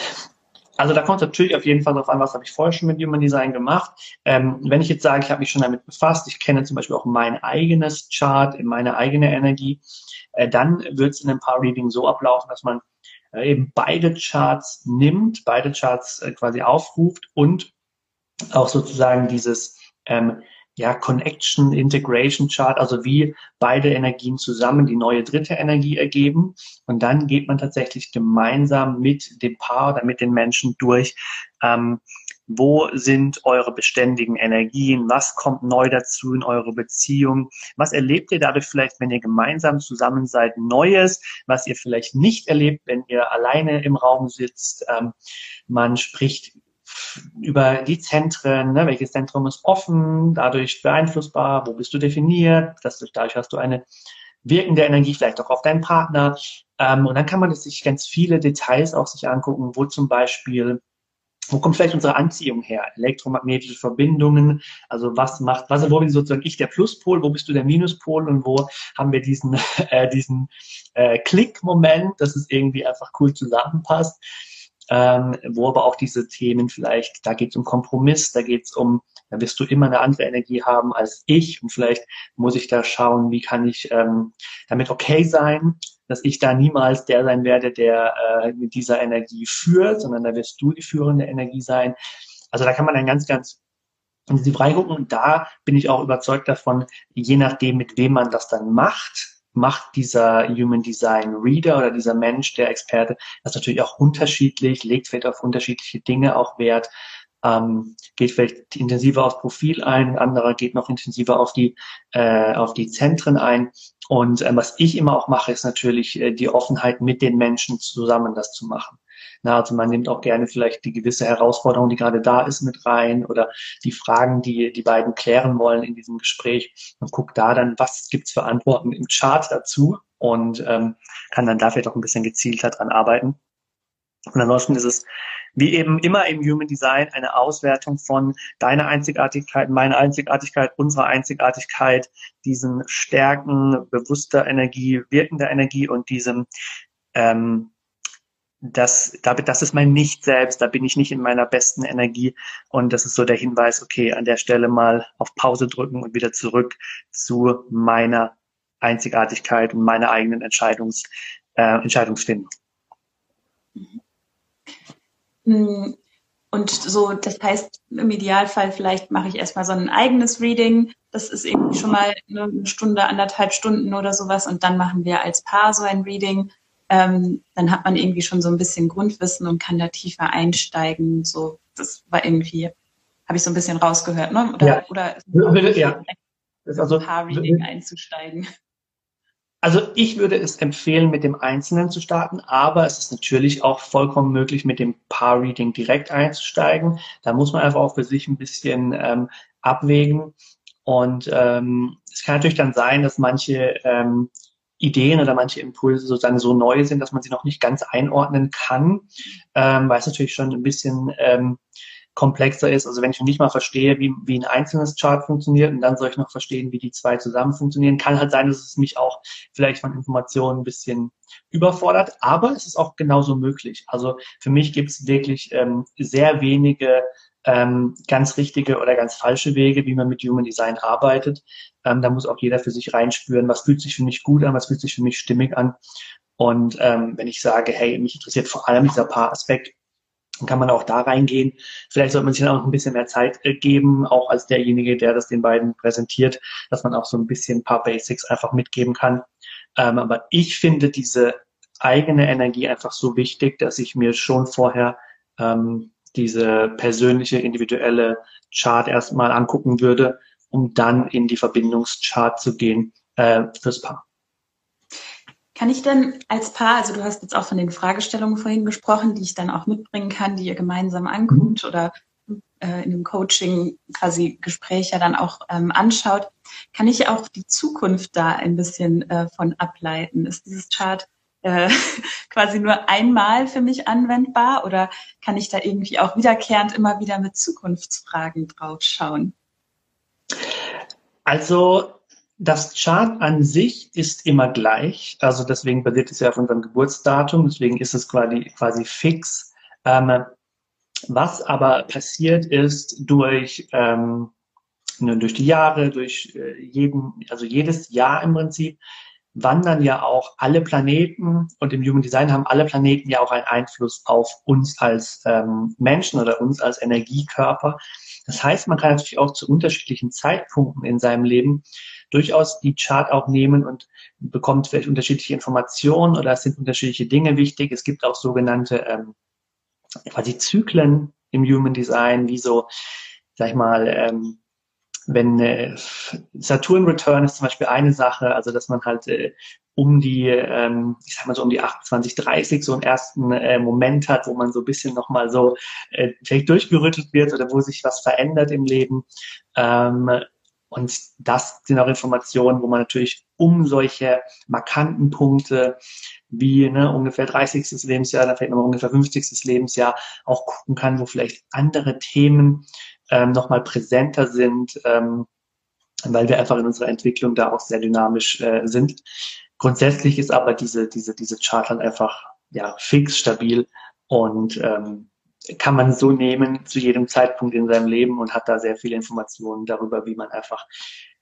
also da kommt natürlich auf jeden Fall darauf an, was habe ich vorher schon mit Human Design gemacht. Ähm, wenn ich jetzt sage, ich habe mich schon damit befasst, ich kenne zum Beispiel auch mein eigenes Chart, meine eigene Energie, äh, dann wird es in einem Paar-Reading so ablaufen, dass man äh, eben beide Charts nimmt, beide Charts äh, quasi aufruft und auch sozusagen dieses ähm, ja, Connection, Integration Chart, also wie beide Energien zusammen die neue dritte Energie ergeben. Und dann geht man tatsächlich gemeinsam mit dem Paar oder mit den Menschen durch, ähm, wo sind eure beständigen Energien? Was kommt neu dazu in eure Beziehung? Was erlebt ihr dadurch vielleicht, wenn ihr gemeinsam zusammen seid, Neues, was ihr vielleicht nicht erlebt, wenn ihr alleine im Raum sitzt? Ähm, man spricht über die Zentren, ne, welches Zentrum ist offen, dadurch beeinflussbar, wo bist du definiert, dass du, dadurch hast du eine wirkende Energie vielleicht auch auf deinen Partner. Ähm, und dann kann man sich ganz viele Details auch sich angucken, wo zum Beispiel wo kommt vielleicht unsere Anziehung her? Elektromagnetische Verbindungen, also was macht, was, wo bin sozusagen ich der Pluspol, wo bist du der Minuspol und wo haben wir diesen, äh, diesen äh, Klick-Moment, dass es irgendwie einfach cool zusammenpasst ähm, wo aber auch diese Themen vielleicht, da geht es um Kompromiss, da geht es um, da wirst du immer eine andere Energie haben als ich und vielleicht muss ich da schauen, wie kann ich ähm, damit okay sein, dass ich da niemals der sein werde, der äh, mit dieser Energie führt, sondern da wirst du die führende Energie sein. Also da kann man dann ganz, ganz intensiv reingucken und da bin ich auch überzeugt davon, je nachdem, mit wem man das dann macht, macht dieser Human Design Reader oder dieser Mensch, der Experte, das natürlich auch unterschiedlich, legt vielleicht auf unterschiedliche Dinge auch Wert, ähm, geht vielleicht intensiver aufs Profil ein, anderer geht noch intensiver auf die, äh, auf die Zentren ein. Und äh, was ich immer auch mache, ist natürlich äh, die Offenheit mit den Menschen zusammen das zu machen. Na, also man nimmt auch gerne vielleicht die gewisse Herausforderung, die gerade da ist, mit rein oder die Fragen, die die beiden klären wollen in diesem Gespräch und guckt da dann, was gibt's für Antworten im Chart dazu und ähm, kann dann da vielleicht auch ein bisschen gezielter dran arbeiten. Und ansonsten ist es wie eben immer im Human Design eine Auswertung von deiner Einzigartigkeit, meiner Einzigartigkeit, unserer Einzigartigkeit, diesen Stärken bewusster Energie, wirkender Energie und diesem ähm, das, das ist mein Nicht-Selbst, da bin ich nicht in meiner besten Energie. Und das ist so der Hinweis, okay, an der Stelle mal auf Pause drücken und wieder zurück zu meiner Einzigartigkeit und meiner eigenen Entscheidungs, äh, Entscheidungsfindung. Mhm. Und so, das heißt, im Idealfall vielleicht mache ich erstmal so ein eigenes Reading. Das ist eben schon mal eine Stunde, anderthalb Stunden oder sowas. Und dann machen wir als Paar so ein Reading ähm, dann hat man irgendwie schon so ein bisschen Grundwissen und kann da tiefer einsteigen. So, das war irgendwie, habe ich so ein bisschen rausgehört, ne? Oder, ja. oder würde, ja. Also, Paar-Reading einzusteigen. Also ich würde es empfehlen, mit dem Einzelnen zu starten, aber es ist natürlich auch vollkommen möglich, mit dem Paar-Reading direkt einzusteigen. Da muss man einfach auch für sich ein bisschen ähm, abwägen. Und ähm, es kann natürlich dann sein, dass manche ähm, Ideen oder manche Impulse sozusagen so neu sind, dass man sie noch nicht ganz einordnen kann, ähm, weil es natürlich schon ein bisschen ähm, komplexer ist. Also wenn ich nicht mal verstehe, wie, wie ein einzelnes Chart funktioniert und dann soll ich noch verstehen, wie die zwei zusammen funktionieren, kann halt sein, dass es mich auch vielleicht von Informationen ein bisschen überfordert, aber es ist auch genauso möglich. Also für mich gibt es wirklich ähm, sehr wenige ähm, ganz richtige oder ganz falsche Wege, wie man mit Human Design arbeitet. Ähm, da muss auch jeder für sich reinspüren, was fühlt sich für mich gut an, was fühlt sich für mich stimmig an. Und ähm, wenn ich sage, hey, mich interessiert vor allem dieser Paaraspekt, dann kann man auch da reingehen. Vielleicht sollte man sich dann auch ein bisschen mehr Zeit äh, geben, auch als derjenige, der das den beiden präsentiert, dass man auch so ein bisschen ein paar Basics einfach mitgeben kann. Ähm, aber ich finde diese eigene Energie einfach so wichtig, dass ich mir schon vorher ähm, diese persönliche, individuelle Chart erstmal angucken würde, um dann in die Verbindungschart zu gehen äh, fürs Paar. Kann ich denn als Paar, also du hast jetzt auch von den Fragestellungen vorhin gesprochen, die ich dann auch mitbringen kann, die ihr gemeinsam anguckt mhm. oder äh, in dem Coaching quasi Gespräche dann auch ähm, anschaut, kann ich auch die Zukunft da ein bisschen äh, von ableiten? Ist dieses Chart äh, quasi nur einmal für mich anwendbar oder kann ich da irgendwie auch wiederkehrend immer wieder mit Zukunftsfragen draufschauen? Also das Chart an sich ist immer gleich, also deswegen basiert es ja auf unserem Geburtsdatum, deswegen ist es quasi, quasi fix. Ähm, was aber passiert ist durch, ähm, durch die Jahre, durch äh, jeden, also jedes Jahr im Prinzip, wandern ja auch alle Planeten und im Human Design haben alle Planeten ja auch einen Einfluss auf uns als ähm, Menschen oder uns als Energiekörper. Das heißt, man kann natürlich auch zu unterschiedlichen Zeitpunkten in seinem Leben durchaus die Chart auch nehmen und bekommt vielleicht unterschiedliche Informationen oder es sind unterschiedliche Dinge wichtig. Es gibt auch sogenannte ähm, quasi Zyklen im Human Design, wie so, sag ich mal, ähm, wenn äh, Saturn Return ist zum Beispiel eine Sache, also dass man halt äh, um die, ähm, ich sag mal so um die 28, 30 so einen ersten äh, Moment hat, wo man so ein bisschen nochmal so äh, vielleicht durchgerüttelt wird oder wo sich was verändert im Leben. Ähm, Und das sind auch Informationen, wo man natürlich um solche markanten Punkte wie ne, ungefähr 30. Lebensjahr, dann vielleicht nochmal ungefähr 50. Lebensjahr auch gucken kann, wo vielleicht andere Themen ähm, nochmal präsenter sind, ähm, weil wir einfach in unserer Entwicklung da auch sehr dynamisch äh, sind. Grundsätzlich ist aber diese, diese, diese Chart dann einfach ja, fix, stabil und ähm, kann man so nehmen zu jedem Zeitpunkt in seinem Leben und hat da sehr viele Informationen darüber, wie man einfach,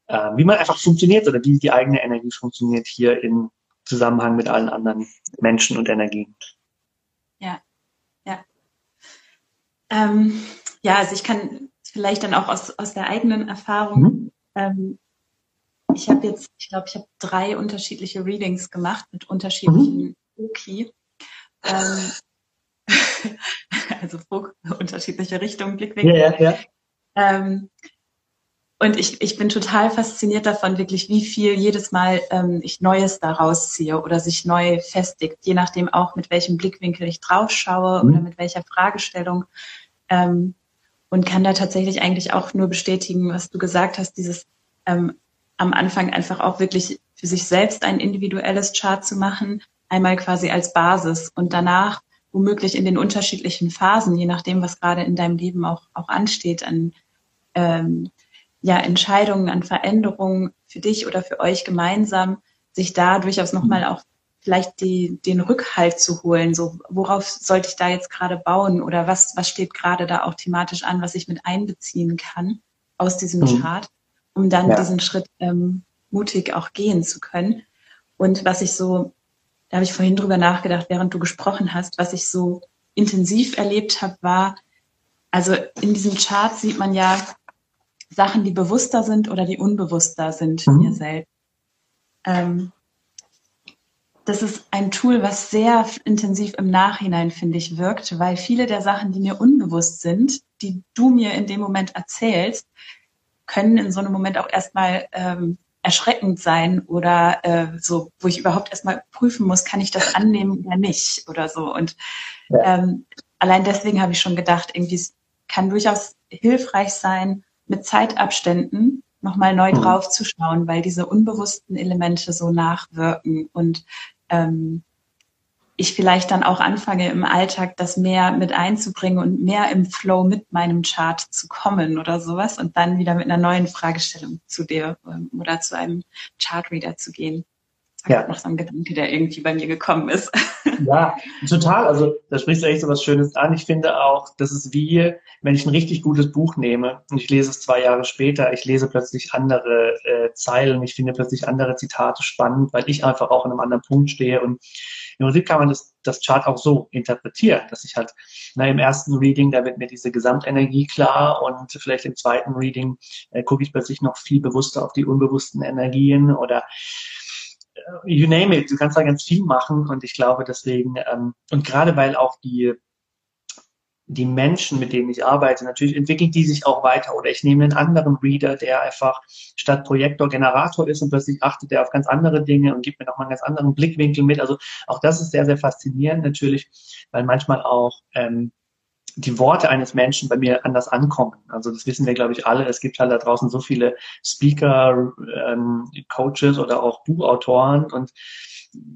äh, wie man einfach funktioniert oder wie die eigene Energie funktioniert hier in Zusammenhang mit allen anderen Menschen und Energien. Ja, ja. Ähm, ja, also ich kann vielleicht dann auch aus, aus der eigenen Erfahrung, mhm. ähm, ich habe jetzt, ich glaube, ich habe drei unterschiedliche Readings gemacht mit unterschiedlichen mhm. Oki. Ähm, also unterschiedliche Richtungen, Blickwinkel. Ja, ja. Ähm, und ich, ich bin total fasziniert davon, wirklich, wie viel jedes Mal ähm, ich Neues daraus ziehe oder sich neu festigt, je nachdem auch, mit welchem Blickwinkel ich drauf schaue mhm. oder mit welcher Fragestellung. Ähm, und kann da tatsächlich eigentlich auch nur bestätigen, was du gesagt hast, dieses ähm, am Anfang einfach auch wirklich für sich selbst ein individuelles Chart zu machen, einmal quasi als Basis und danach womöglich in den unterschiedlichen Phasen, je nachdem, was gerade in deinem Leben auch, auch ansteht, an ähm, ja, Entscheidungen, an Veränderungen für dich oder für euch gemeinsam, sich da durchaus nochmal auch vielleicht die, den Rückhalt zu holen. So, worauf sollte ich da jetzt gerade bauen oder was, was steht gerade da auch thematisch an, was ich mit einbeziehen kann aus diesem mhm. Chart, um dann ja. diesen Schritt ähm, mutig auch gehen zu können. Und was ich so da habe ich vorhin drüber nachgedacht, während du gesprochen hast, was ich so intensiv erlebt habe, war, also in diesem Chart sieht man ja Sachen, die bewusster sind oder die unbewusster sind mhm. mir selbst. Ähm, das ist ein Tool, was sehr intensiv im Nachhinein, finde ich, wirkt, weil viele der Sachen, die mir unbewusst sind, die du mir in dem Moment erzählst, können in so einem Moment auch erstmal ähm, erschreckend sein oder äh, so, wo ich überhaupt erstmal prüfen muss, kann ich das annehmen oder nicht oder so. Und ähm, allein deswegen habe ich schon gedacht, irgendwie es kann durchaus hilfreich sein, mit Zeitabständen nochmal neu mhm. drauf zu schauen, weil diese unbewussten Elemente so nachwirken und ähm, ich vielleicht dann auch anfange im Alltag das mehr mit einzubringen und mehr im Flow mit meinem Chart zu kommen oder sowas und dann wieder mit einer neuen Fragestellung zu dir ähm, oder zu einem Chartreader zu gehen. Das ja. noch so ein Gedanke, der irgendwie bei mir gekommen ist. Ja, total. Also da sprichst du echt so was Schönes an. Ich finde auch, das ist wie, wenn ich ein richtig gutes Buch nehme und ich lese es zwei Jahre später, ich lese plötzlich andere äh, Zeilen, ich finde plötzlich andere Zitate spannend, weil ich einfach auch an einem anderen Punkt stehe und im Prinzip kann man das, das Chart auch so interpretieren, dass ich halt na, im ersten Reading, da wird mir diese Gesamtenergie klar und vielleicht im zweiten Reading äh, gucke ich plötzlich noch viel bewusster auf die unbewussten Energien oder you name it, du kannst da ganz viel machen und ich glaube deswegen, ähm, und gerade weil auch die die Menschen, mit denen ich arbeite, natürlich entwickeln die sich auch weiter. Oder ich nehme einen anderen Reader, der einfach statt Projektor Generator ist und plötzlich achtet er auf ganz andere Dinge und gibt mir nochmal einen ganz anderen Blickwinkel mit. Also auch das ist sehr, sehr faszinierend natürlich, weil manchmal auch ähm, die Worte eines Menschen bei mir anders ankommen. Also das wissen wir, glaube ich, alle. Es gibt halt da draußen so viele Speaker, ähm, Coaches oder auch Buchautoren und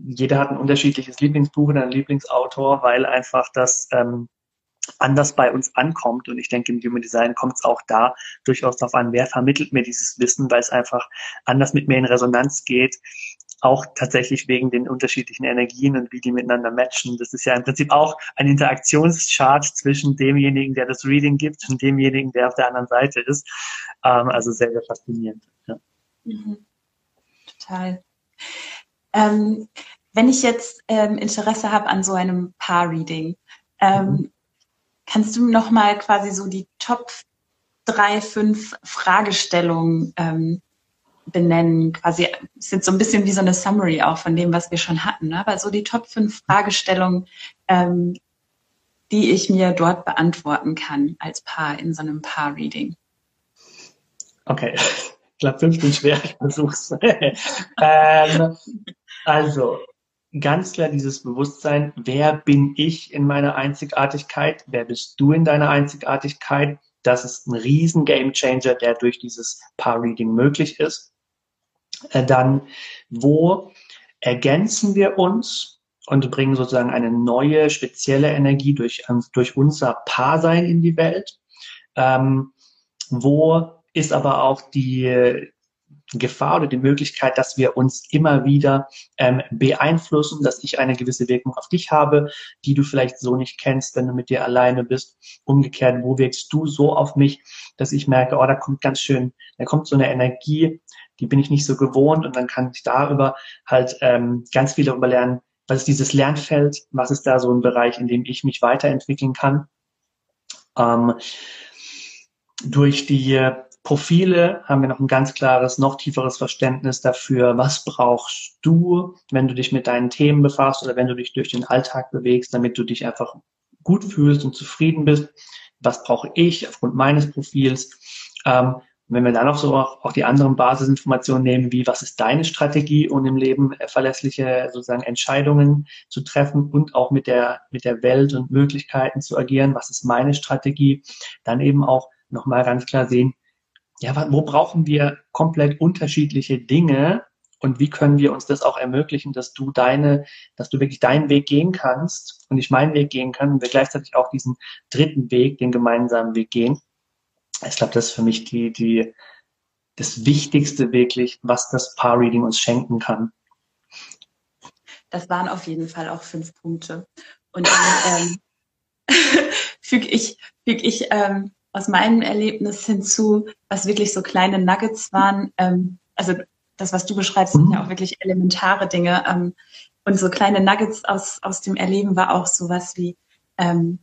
jeder hat ein unterschiedliches Lieblingsbuch oder einen Lieblingsautor, weil einfach das ähm, anders bei uns ankommt. Und ich denke, im Human Design kommt es auch da durchaus darauf an, wer vermittelt mir dieses Wissen, weil es einfach anders mit mir in Resonanz geht. Auch tatsächlich wegen den unterschiedlichen Energien und wie die miteinander matchen. Das ist ja im Prinzip auch ein Interaktionschart zwischen demjenigen, der das Reading gibt und demjenigen, der auf der anderen Seite ist. Ähm, also sehr, sehr faszinierend. Ja. Mhm. Total. Ähm, wenn ich jetzt ähm, Interesse habe an so einem Paar-Reading, ähm, mhm. Kannst du noch mal quasi so die Top drei, fünf Fragestellungen ähm, benennen? Quasi sind so ein bisschen wie so eine Summary auch von dem, was wir schon hatten. Ne? Aber so die Top fünf Fragestellungen, ähm, die ich mir dort beantworten kann als Paar in so einem Paar-Reading. Okay, ich glaube, fünf sind schwer, ich versuch's. ähm, also, ganz klar dieses Bewusstsein, wer bin ich in meiner Einzigartigkeit, wer bist du in deiner Einzigartigkeit, das ist ein riesen Game Changer, der durch dieses Paar-Reading möglich ist. Äh, dann, wo ergänzen wir uns und bringen sozusagen eine neue, spezielle Energie durch, ähm, durch unser Paarsein in die Welt? Ähm, wo ist aber auch die, Gefahr oder die Möglichkeit, dass wir uns immer wieder ähm, beeinflussen, dass ich eine gewisse Wirkung auf dich habe, die du vielleicht so nicht kennst, wenn du mit dir alleine bist. Umgekehrt, wo wirkst du so auf mich, dass ich merke, oh, da kommt ganz schön, da kommt so eine Energie, die bin ich nicht so gewohnt und dann kann ich darüber halt ähm, ganz viel darüber lernen, was ist dieses Lernfeld, was ist da so ein Bereich, in dem ich mich weiterentwickeln kann. Ähm, durch die Profile haben wir noch ein ganz klares, noch tieferes Verständnis dafür, was brauchst du, wenn du dich mit deinen Themen befasst oder wenn du dich durch den Alltag bewegst, damit du dich einfach gut fühlst und zufrieden bist. Was brauche ich aufgrund meines Profils? Ähm, wenn wir dann auch so auch, die anderen Basisinformationen nehmen, wie was ist deine Strategie, um im Leben verlässliche sozusagen Entscheidungen zu treffen und auch mit der, mit der Welt und Möglichkeiten zu agieren, was ist meine Strategie, dann eben auch nochmal ganz klar sehen, ja, wo brauchen wir komplett unterschiedliche Dinge und wie können wir uns das auch ermöglichen, dass du deine, dass du wirklich deinen Weg gehen kannst und ich meinen Weg gehen kann und wir gleichzeitig auch diesen dritten Weg, den gemeinsamen Weg gehen. Ich glaube, das ist für mich die, die, das Wichtigste wirklich, was das Paar-Reading uns schenken kann. Das waren auf jeden Fall auch fünf Punkte. Und dann ähm, füge ich, füg ich ähm, aus meinem Erlebnis hinzu, was wirklich so kleine Nuggets waren. Ähm, also das, was du beschreibst, sind ja mhm. auch wirklich elementare Dinge. Ähm, und so kleine Nuggets aus, aus dem Erleben war auch sowas wie, ähm,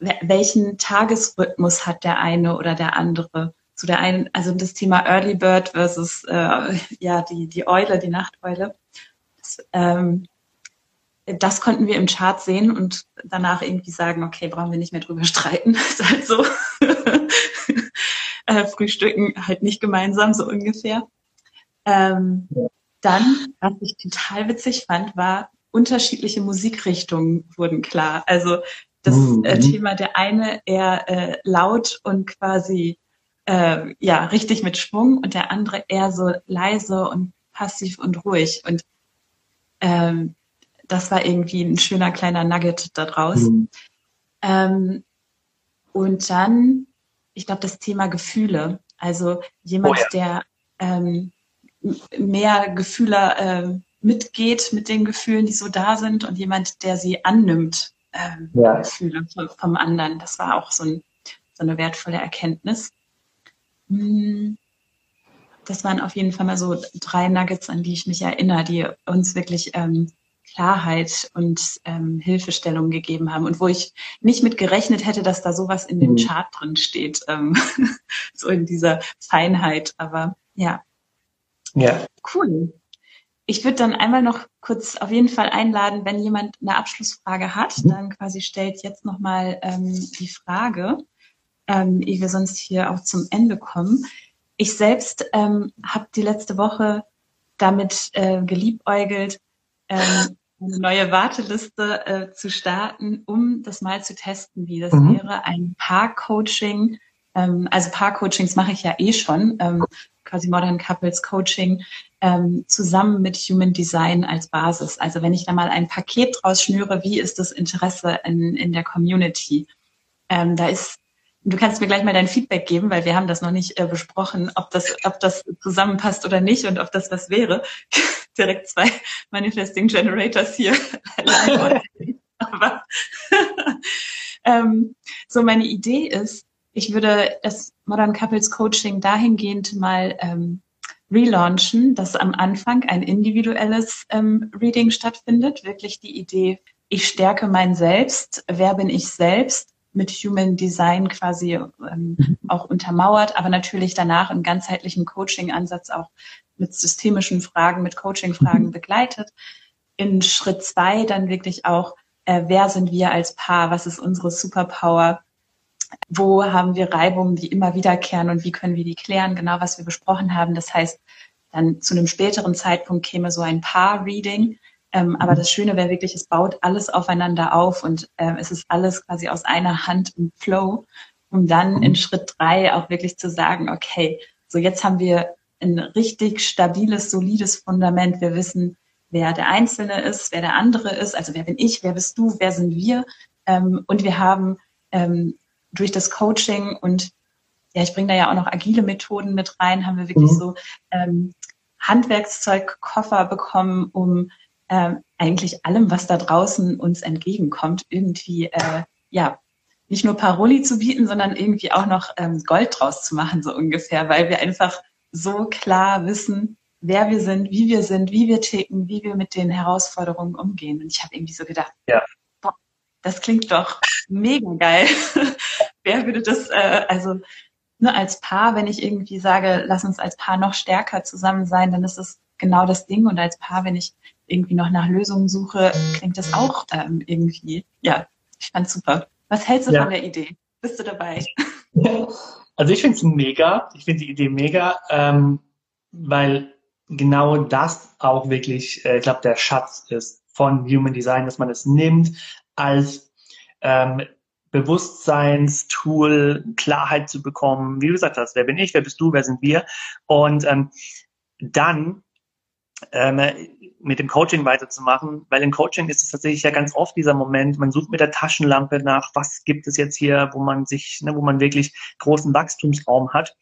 welchen Tagesrhythmus hat der eine oder der andere? Zu der einen, also das Thema Early Bird versus äh, ja die die Eule, die Nachteule. Das, ähm, das konnten wir im Chart sehen und danach irgendwie sagen, okay, brauchen wir nicht mehr drüber streiten. ist halt so. äh, frühstücken halt nicht gemeinsam, so ungefähr. Ähm, dann, was ich total witzig fand, war, unterschiedliche Musikrichtungen wurden klar. Also das mhm. äh, Thema der eine eher äh, laut und quasi äh, ja richtig mit Schwung und der andere eher so leise und passiv und ruhig. Und ähm, das war irgendwie ein schöner kleiner Nugget da draus. Mhm. Ähm, und dann, ich glaube, das Thema Gefühle. Also jemand, oh ja. der ähm, mehr Gefühle äh, mitgeht mit den Gefühlen, die so da sind und jemand, der sie annimmt, ähm, ja. Gefühle vom, anderen. Das war auch so, ein, so eine wertvolle Erkenntnis. Hm, das waren auf jeden Fall mal so drei Nuggets, an die ich mich erinnere, die uns wirklich ähm, Klarheit und ähm, Hilfestellung gegeben haben und wo ich nicht mit gerechnet hätte, dass da sowas in dem mhm. Chart drin steht, ähm, so in dieser Feinheit. Aber ja. Ja. Cool. Ich würde dann einmal noch kurz auf jeden Fall einladen, wenn jemand eine Abschlussfrage hat, mhm. dann quasi stellt jetzt nochmal ähm, die Frage, ähm, ehe wir sonst hier auch zum Ende kommen. Ich selbst ähm, habe die letzte Woche damit äh, geliebäugelt, ähm, eine neue Warteliste äh, zu starten, um das mal zu testen, wie das mhm. wäre, ein Paar-Coaching. Ähm, also Paar-Coachings mache ich ja eh schon, ähm, quasi Modern Couples Coaching, ähm, zusammen mit Human Design als Basis. Also wenn ich da mal ein Paket draus schnüre, wie ist das Interesse in, in der Community? Ähm, da ist Du kannst mir gleich mal dein Feedback geben, weil wir haben das noch nicht äh, besprochen, ob das, ob das zusammenpasst oder nicht und ob das was wäre. Direkt zwei Manifesting Generators hier. Aber ähm, so meine Idee ist, ich würde das Modern Couples Coaching dahingehend mal ähm, relaunchen, dass am Anfang ein individuelles ähm, Reading stattfindet. Wirklich die Idee, ich stärke mein Selbst. Wer bin ich selbst? mit Human Design quasi ähm, mhm. auch untermauert, aber natürlich danach im ganzheitlichen Coaching-Ansatz auch mit systemischen Fragen, mit Coaching-Fragen mhm. begleitet. In Schritt zwei dann wirklich auch, äh, wer sind wir als Paar, was ist unsere Superpower, wo haben wir Reibungen, die immer wiederkehren und wie können wir die klären, genau was wir besprochen haben. Das heißt, dann zu einem späteren Zeitpunkt käme so ein Paar-Reading, ähm, aber das Schöne wäre wirklich, es baut alles aufeinander auf und ähm, es ist alles quasi aus einer Hand im Flow. um dann mhm. in Schritt drei auch wirklich zu sagen, okay, so jetzt haben wir ein richtig stabiles, solides Fundament. Wir wissen, wer der Einzelne ist, wer der andere ist, also wer bin ich, wer bist du, wer sind wir. Ähm, und wir haben ähm, durch das Coaching und ja, ich bringe da ja auch noch agile Methoden mit rein, haben wir wirklich mhm. so ähm, Handwerkszeugkoffer bekommen, um ähm, eigentlich allem, was da draußen uns entgegenkommt, irgendwie äh, ja nicht nur Paroli zu bieten, sondern irgendwie auch noch ähm, Gold draus zu machen, so ungefähr, weil wir einfach so klar wissen, wer wir sind, wie wir sind, wie wir ticken, wie wir mit den Herausforderungen umgehen. Und ich habe irgendwie so gedacht, ja. Das klingt doch mega geil. wer würde das, äh, also nur als Paar, wenn ich irgendwie sage, lass uns als Paar noch stärker zusammen sein, dann ist das genau das Ding. Und als Paar, wenn ich irgendwie noch nach Lösungen suche, klingt das auch ähm, irgendwie, ja, ich fand's super. Was hältst du ja. von der Idee? Bist du dabei? Also ich finde es mega. Ich finde die Idee mega, ähm, weil genau das auch wirklich, äh, ich glaube, der Schatz ist von Human Design, dass man es nimmt als ähm, Bewusstseinstool, Klarheit zu bekommen. Wie du gesagt hast, wer bin ich, wer bist du, wer sind wir? Und ähm, dann ähm, mit dem Coaching weiterzumachen, weil im Coaching ist es tatsächlich ja ganz oft dieser Moment, man sucht mit der Taschenlampe nach, was gibt es jetzt hier, wo man sich, ne, wo man wirklich großen Wachstumsraum hat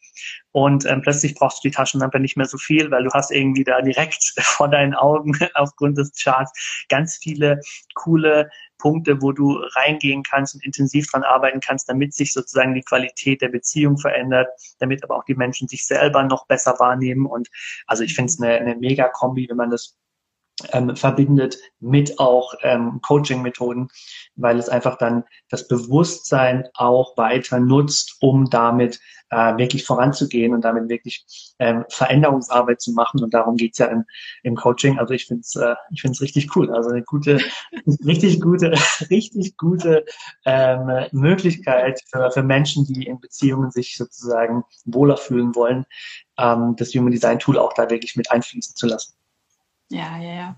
und ähm, plötzlich brauchst du die Taschenlampe nicht mehr so viel, weil du hast irgendwie da direkt vor deinen Augen aufgrund des Charts ganz viele coole Punkte, wo du reingehen kannst und intensiv dran arbeiten kannst, damit sich sozusagen die Qualität der Beziehung verändert, damit aber auch die Menschen sich selber noch besser wahrnehmen. Und also ich finde es eine, eine mega Kombi, wenn man das ähm, verbindet mit auch ähm, Coaching-Methoden, weil es einfach dann das Bewusstsein auch weiter nutzt, um damit äh, wirklich voranzugehen und damit wirklich ähm, Veränderungsarbeit zu machen. Und darum geht's ja im, im Coaching. Also ich finde es äh, ich find's richtig cool. Also eine gute, richtig gute, richtig gute ähm, Möglichkeit für, für Menschen, die in Beziehungen sich sozusagen wohler fühlen wollen, ähm, das Human Design Tool auch da wirklich mit einfließen zu lassen. Ja, ja, ja.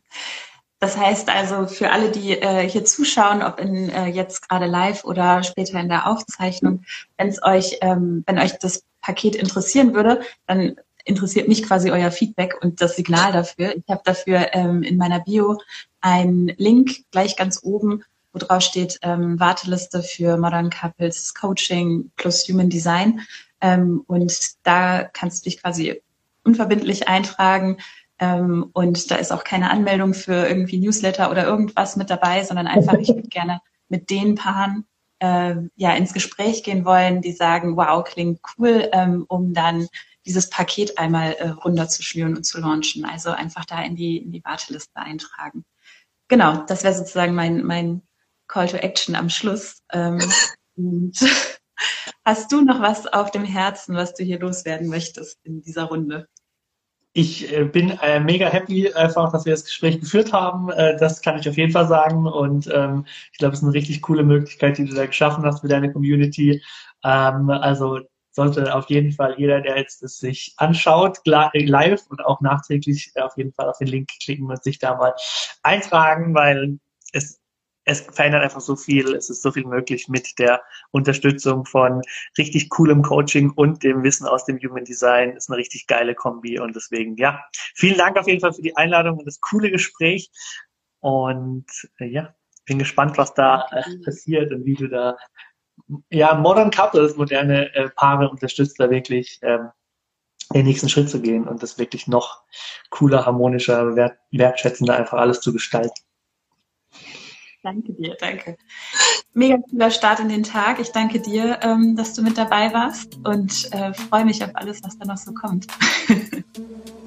Das heißt also für alle, die äh, hier zuschauen, ob in äh, jetzt gerade live oder später in der Aufzeichnung, wenn es euch, ähm, wenn euch das Paket interessieren würde, dann interessiert mich quasi euer Feedback und das Signal dafür. Ich habe dafür ähm, in meiner Bio einen Link gleich ganz oben, wo drauf steht ähm, Warteliste für Modern Couples Coaching plus Human Design. Ähm, und da kannst du dich quasi unverbindlich eintragen ähm, und da ist auch keine Anmeldung für irgendwie Newsletter oder irgendwas mit dabei, sondern einfach, ich würde gerne mit den Paaren äh, ja ins Gespräch gehen wollen, die sagen, wow, klingt cool, ähm, um dann dieses Paket einmal äh, runterzuschnüren und zu launchen. Also einfach da in die, in die Warteliste eintragen. Genau, das wäre sozusagen mein, mein Call to Action am Schluss. Ähm, und hast du noch was auf dem Herzen, was du hier loswerden möchtest in dieser Runde? Ich äh, bin äh, mega happy einfach, dass wir das Gespräch geführt haben. Äh, das kann ich auf jeden Fall sagen. Und ähm, ich glaube, es ist eine richtig coole Möglichkeit, die du da geschaffen hast für deine Community. Ähm, also sollte auf jeden Fall jeder, der jetzt es sich anschaut, live und auch nachträglich auf jeden Fall auf den Link klicken und sich da mal eintragen, weil es es verändert einfach so viel. Es ist so viel möglich mit der Unterstützung von richtig coolem Coaching und dem Wissen aus dem Human Design. Ist eine richtig geile Kombi und deswegen, ja, vielen Dank auf jeden Fall für die Einladung und das coole Gespräch. Und äh, ja, bin gespannt, was da äh, passiert und wie du da, ja, Modern Couples, moderne äh, Paare unterstützt, da wirklich ähm, den nächsten Schritt zu gehen und das wirklich noch cooler, harmonischer, wert, wertschätzender einfach alles zu gestalten. Danke dir, danke. Mega cooler Start in den Tag. Ich danke dir, ähm, dass du mit dabei warst und äh, freue mich auf alles, was da noch so kommt.